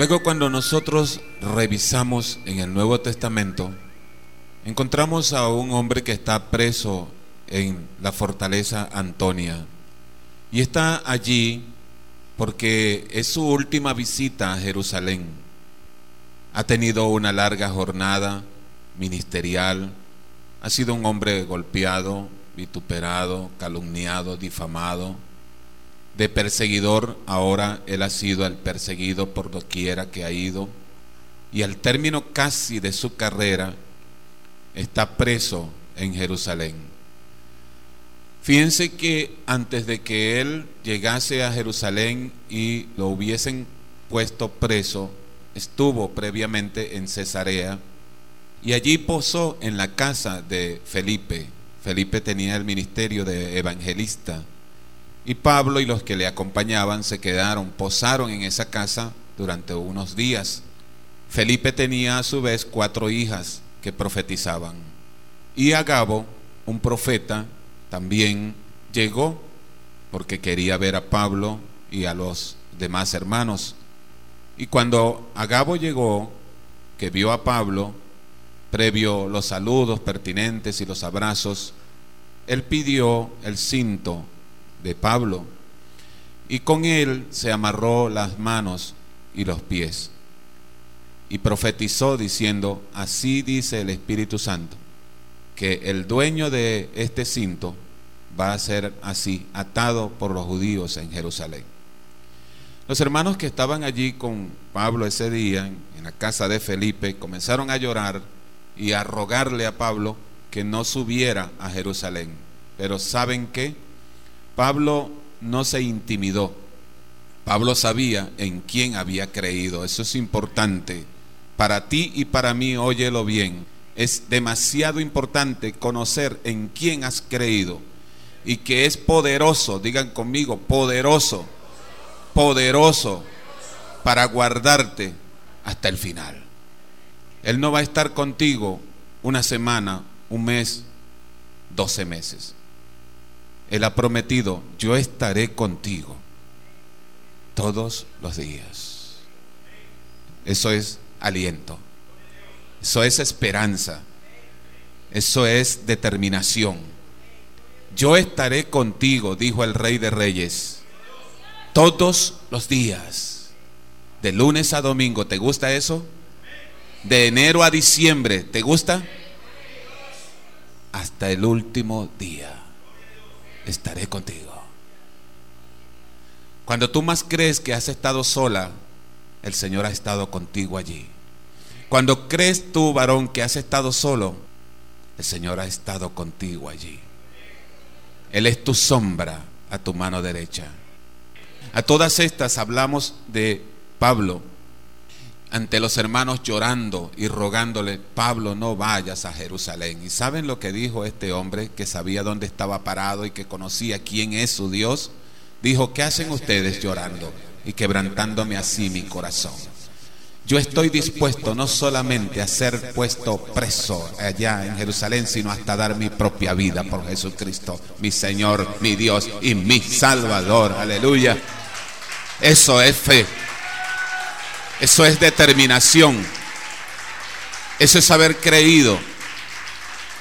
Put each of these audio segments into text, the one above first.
Luego cuando nosotros revisamos en el Nuevo Testamento, encontramos a un hombre que está preso en la fortaleza Antonia. Y está allí porque es su última visita a Jerusalén. Ha tenido una larga jornada ministerial, ha sido un hombre golpeado, vituperado, calumniado, difamado. De perseguidor, ahora él ha sido el perseguido por doquiera que ha ido. Y al término casi de su carrera, está preso en Jerusalén. Fíjense que antes de que él llegase a Jerusalén y lo hubiesen puesto preso, estuvo previamente en Cesarea y allí posó en la casa de Felipe. Felipe tenía el ministerio de evangelista y Pablo y los que le acompañaban se quedaron, posaron en esa casa durante unos días. Felipe tenía a su vez cuatro hijas que profetizaban. Y Agabo, un profeta, también llegó porque quería ver a Pablo y a los demás hermanos. Y cuando Agabo llegó, que vio a Pablo, previo los saludos pertinentes y los abrazos, él pidió el cinto de Pablo y con él se amarró las manos y los pies y profetizó diciendo, así dice el Espíritu Santo, que el dueño de este cinto va a ser así, atado por los judíos en Jerusalén. Los hermanos que estaban allí con Pablo ese día, en la casa de Felipe, comenzaron a llorar y a rogarle a Pablo que no subiera a Jerusalén. Pero ¿saben qué? Pablo no se intimidó. Pablo sabía en quién había creído. Eso es importante. Para ti y para mí, óyelo bien, es demasiado importante conocer en quién has creído y que es poderoso, digan conmigo, poderoso, poderoso para guardarte hasta el final. Él no va a estar contigo una semana, un mes, doce meses. Él ha prometido, yo estaré contigo todos los días. Eso es aliento. Eso es esperanza. Eso es determinación. Yo estaré contigo, dijo el Rey de Reyes, todos los días, de lunes a domingo. ¿Te gusta eso? De enero a diciembre. ¿Te gusta? Hasta el último día estaré contigo. Cuando tú más crees que has estado sola, el Señor ha estado contigo allí. Cuando crees tú, varón, que has estado solo, el Señor ha estado contigo allí. Él es tu sombra a tu mano derecha. A todas estas hablamos de Pablo ante los hermanos llorando y rogándole, Pablo, no vayas a Jerusalén. ¿Y saben lo que dijo este hombre que sabía dónde estaba parado y que conocía quién es su Dios? Dijo, ¿qué hacen ustedes llorando? y quebrantándome así mi corazón. Yo estoy dispuesto no solamente a ser puesto preso allá en Jerusalén, sino hasta dar mi propia vida por Jesucristo, mi Señor, mi Dios y mi Salvador. Aleluya. Eso es fe. Eso es determinación. Eso es haber creído.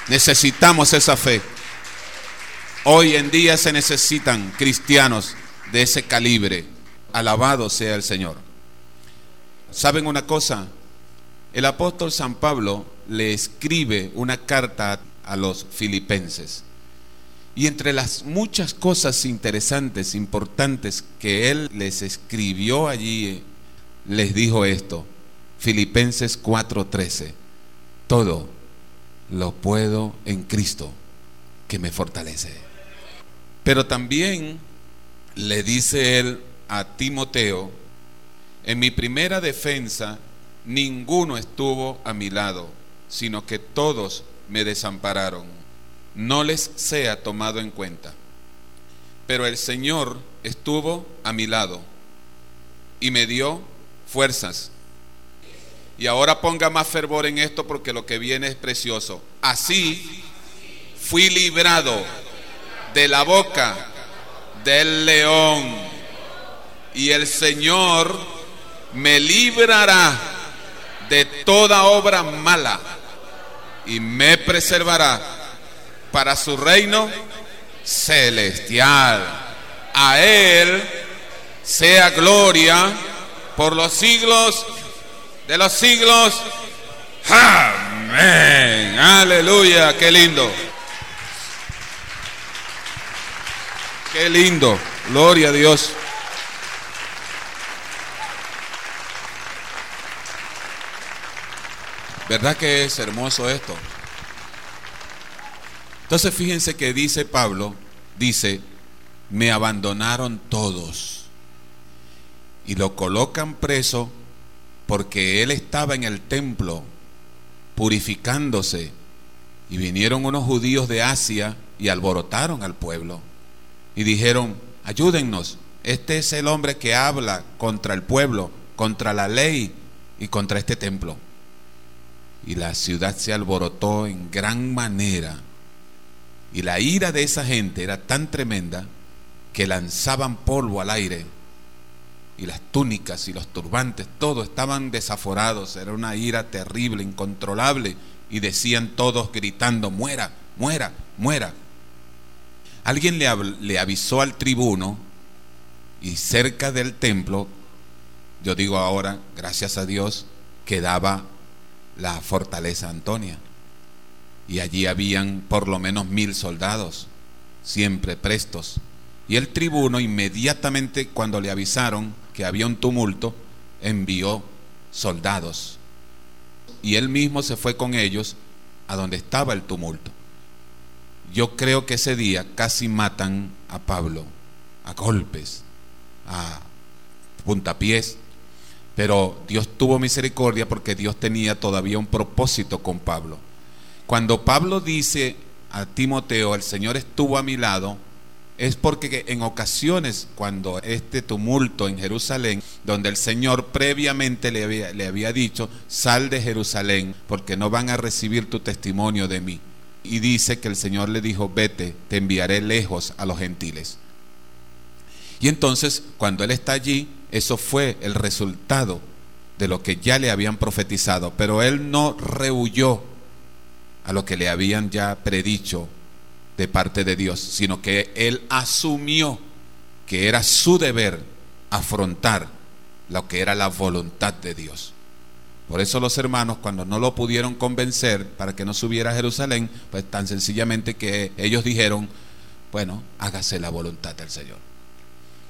Necesitamos esa fe. Hoy en día se necesitan cristianos de ese calibre Alabado sea el Señor. ¿Saben una cosa? El apóstol San Pablo le escribe una carta a los filipenses. Y entre las muchas cosas interesantes, importantes que él les escribió allí, les dijo esto. Filipenses 4:13. Todo lo puedo en Cristo que me fortalece. Pero también le dice él a Timoteo, en mi primera defensa ninguno estuvo a mi lado, sino que todos me desampararon. No les sea tomado en cuenta. Pero el Señor estuvo a mi lado y me dio fuerzas. Y ahora ponga más fervor en esto porque lo que viene es precioso. Así fui librado de la boca del león y el Señor me librará de toda obra mala y me preservará para su reino celestial. A Él sea gloria por los siglos de los siglos. Amén. Aleluya. Qué lindo. Qué lindo. Gloria a Dios. ¿Verdad que es hermoso esto? Entonces fíjense que dice Pablo, dice, me abandonaron todos y lo colocan preso porque él estaba en el templo purificándose y vinieron unos judíos de Asia y alborotaron al pueblo y dijeron, ayúdennos, este es el hombre que habla contra el pueblo, contra la ley y contra este templo. Y la ciudad se alborotó en gran manera. Y la ira de esa gente era tan tremenda que lanzaban polvo al aire. Y las túnicas y los turbantes, todo estaban desaforados. Era una ira terrible, incontrolable. Y decían todos gritando, muera, muera, muera. Alguien le, le avisó al tribuno y cerca del templo, yo digo ahora, gracias a Dios, quedaba la fortaleza Antonia. Y allí habían por lo menos mil soldados, siempre prestos. Y el tribuno inmediatamente cuando le avisaron que había un tumulto, envió soldados. Y él mismo se fue con ellos a donde estaba el tumulto. Yo creo que ese día casi matan a Pablo, a golpes, a puntapiés, pero Dios tuvo misericordia porque Dios tenía todavía un propósito con Pablo. Cuando Pablo dice a Timoteo, el Señor estuvo a mi lado, es porque en ocasiones cuando este tumulto en Jerusalén, donde el Señor previamente le había, le había dicho, sal de Jerusalén, porque no van a recibir tu testimonio de mí. Y dice que el Señor le dijo, vete, te enviaré lejos a los gentiles. Y entonces, cuando él está allí, eso fue el resultado de lo que ya le habían profetizado, pero él no rehuyó a lo que le habían ya predicho de parte de Dios, sino que él asumió que era su deber afrontar lo que era la voluntad de Dios. Por eso los hermanos, cuando no lo pudieron convencer para que no subiera a Jerusalén, pues tan sencillamente que ellos dijeron, bueno, hágase la voluntad del Señor.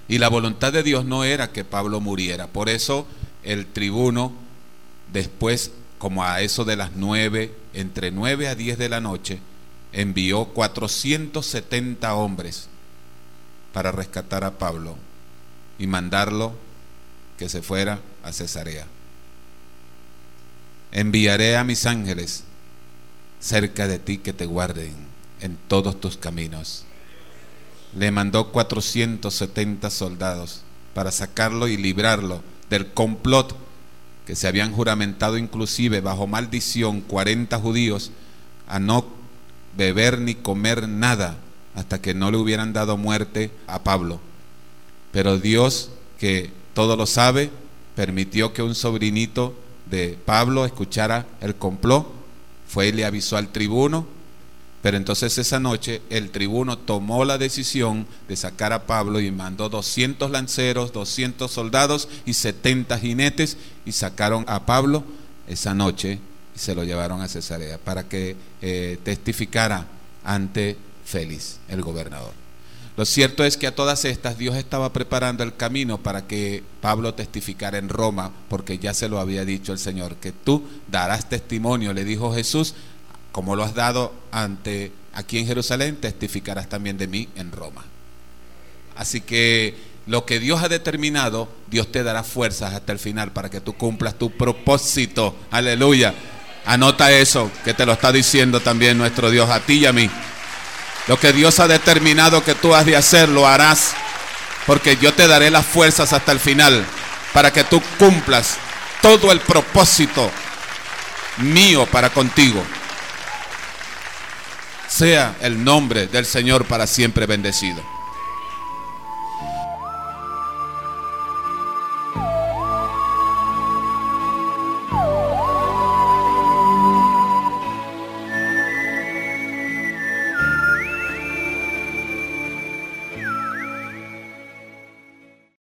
Y la voluntad de Dios no era que Pablo muriera. Por eso el tribuno, después, como a eso de las nueve, entre nueve a diez de la noche, envió 470 hombres para rescatar a Pablo y mandarlo que se fuera a Cesarea. Enviaré a mis ángeles cerca de ti que te guarden en todos tus caminos le mandó 470 soldados para sacarlo y librarlo del complot que se habían juramentado inclusive bajo maldición 40 judíos a no beber ni comer nada hasta que no le hubieran dado muerte a Pablo. Pero Dios, que todo lo sabe, permitió que un sobrinito de Pablo escuchara el complot, fue y le avisó al tribuno pero entonces esa noche el tribuno tomó la decisión de sacar a Pablo y mandó 200 lanceros, 200 soldados y 70 jinetes y sacaron a Pablo esa noche se lo llevaron a Cesarea para que eh, testificara ante Félix, el gobernador. Lo cierto es que a todas estas Dios estaba preparando el camino para que Pablo testificara en Roma, porque ya se lo había dicho el Señor, que tú darás testimonio, le dijo Jesús, como lo has dado ante aquí en Jerusalén, testificarás también de mí en Roma. Así que lo que Dios ha determinado, Dios te dará fuerzas hasta el final para que tú cumplas tu propósito. Aleluya. Anota eso que te lo está diciendo también nuestro Dios a ti y a mí. Lo que Dios ha determinado que tú has de hacer, lo harás. Porque yo te daré las fuerzas hasta el final para que tú cumplas todo el propósito mío para contigo sea el nombre del Señor para siempre bendecido.